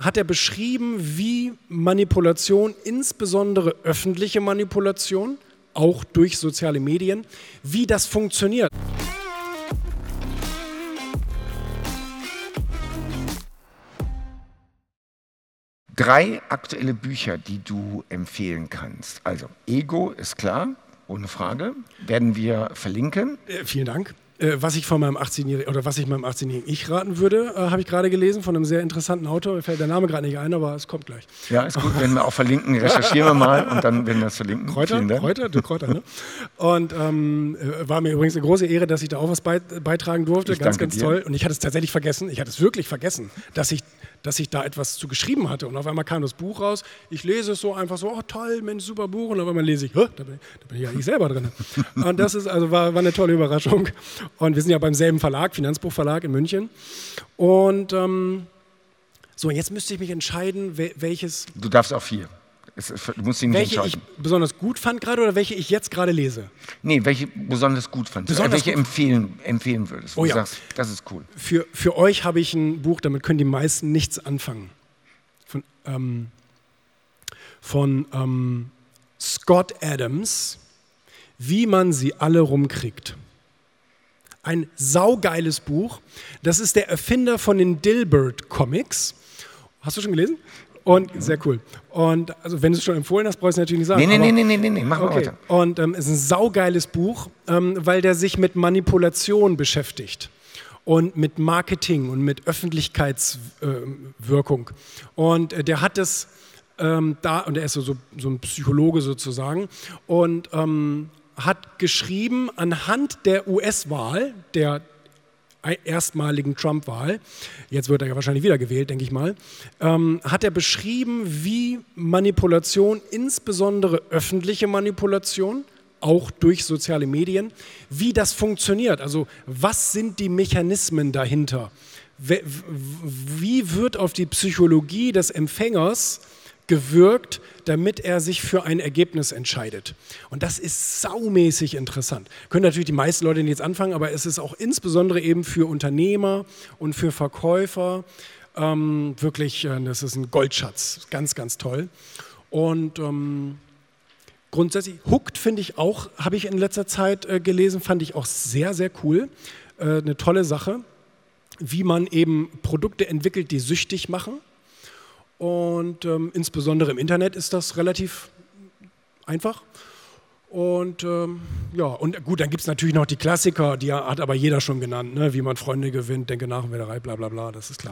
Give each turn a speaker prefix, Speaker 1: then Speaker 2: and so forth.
Speaker 1: hat er beschrieben, wie Manipulation, insbesondere öffentliche Manipulation, auch durch soziale Medien, wie das funktioniert.
Speaker 2: Drei aktuelle Bücher, die du empfehlen kannst. Also Ego ist klar, ohne Frage, werden wir verlinken.
Speaker 1: Äh, vielen Dank. Äh, was ich von meinem 18-jährigen oder was ich meinem 18-jährigen Ich raten würde, äh, habe ich gerade gelesen von einem sehr interessanten Autor. Mir fällt der Name gerade nicht ein, aber es kommt gleich.
Speaker 2: Ja, ist gut, wenn wir auch verlinken, recherchieren wir mal und dann werden wir das verlinken.
Speaker 1: Kräuter, Kräuter, du Kräuter, ne? Und ähm, äh, war mir übrigens eine große Ehre, dass ich da auch was beitragen durfte. Ich ganz, ganz dir. toll. Und ich hatte es tatsächlich vergessen. Ich hatte es wirklich vergessen, dass ich dass ich da etwas zu geschrieben hatte. Und auf einmal kam das Buch raus. Ich lese es so einfach so, oh toll, Mensch, super Buch. Und auf einmal lese ich, da bin, da bin ich ja nicht selber drin. Und das ist, also war, war eine tolle Überraschung. Und wir sind ja beim selben Verlag, Finanzbuchverlag in München. Und ähm, so, jetzt müsste ich mich entscheiden, welches.
Speaker 2: Du darfst auch vier.
Speaker 1: Du musst ihn welche ich besonders gut fand gerade oder welche ich jetzt gerade lese?
Speaker 2: Nee, welche besonders gut fand. Besonders welche gut. Empfehlen, empfehlen würdest.
Speaker 1: Wo oh, ja. sagst,
Speaker 2: das ist cool.
Speaker 1: Für, für euch habe ich ein Buch, damit können die meisten nichts anfangen. Von, ähm, von ähm, Scott Adams, Wie man sie alle rumkriegt. Ein saugeiles Buch. Das ist der Erfinder von den Dilbert Comics. Hast du schon gelesen? Und sehr cool. Und also wenn du es schon empfohlen hast, brauchst du natürlich nicht sagen.
Speaker 2: Nee, nee, nee, nee, nee, nee, mach okay. weiter.
Speaker 1: Und ähm, es ist ein saugeiles Buch, ähm, weil der sich mit Manipulation beschäftigt und mit Marketing und mit Öffentlichkeitswirkung. Äh, und äh, der hat es ähm, da, und er ist so, so, so, ein Psychologe sozusagen, und ähm, hat geschrieben anhand der US-Wahl, der erstmaligen Trump-Wahl, jetzt wird er ja wahrscheinlich wieder gewählt, denke ich mal, ähm, hat er beschrieben, wie Manipulation, insbesondere öffentliche Manipulation, auch durch soziale Medien, wie das funktioniert. Also was sind die Mechanismen dahinter? Wie wird auf die Psychologie des Empfängers gewirkt, damit er sich für ein Ergebnis entscheidet. Und das ist saumäßig interessant. Können natürlich die meisten Leute jetzt anfangen, aber es ist auch insbesondere eben für Unternehmer und für Verkäufer ähm, wirklich, äh, das ist ein Goldschatz. Ganz, ganz toll. Und ähm, grundsätzlich, Hooked finde ich auch, habe ich in letzter Zeit äh, gelesen, fand ich auch sehr, sehr cool. Äh, eine tolle Sache, wie man eben Produkte entwickelt, die süchtig machen und ähm, insbesondere im Internet ist das relativ einfach. Und ähm, ja, und gut, dann gibt es natürlich noch die Klassiker, die hat aber jeder schon genannt, ne? wie man Freunde gewinnt, denke nach und Werderei, bla bla bla, das ist klar.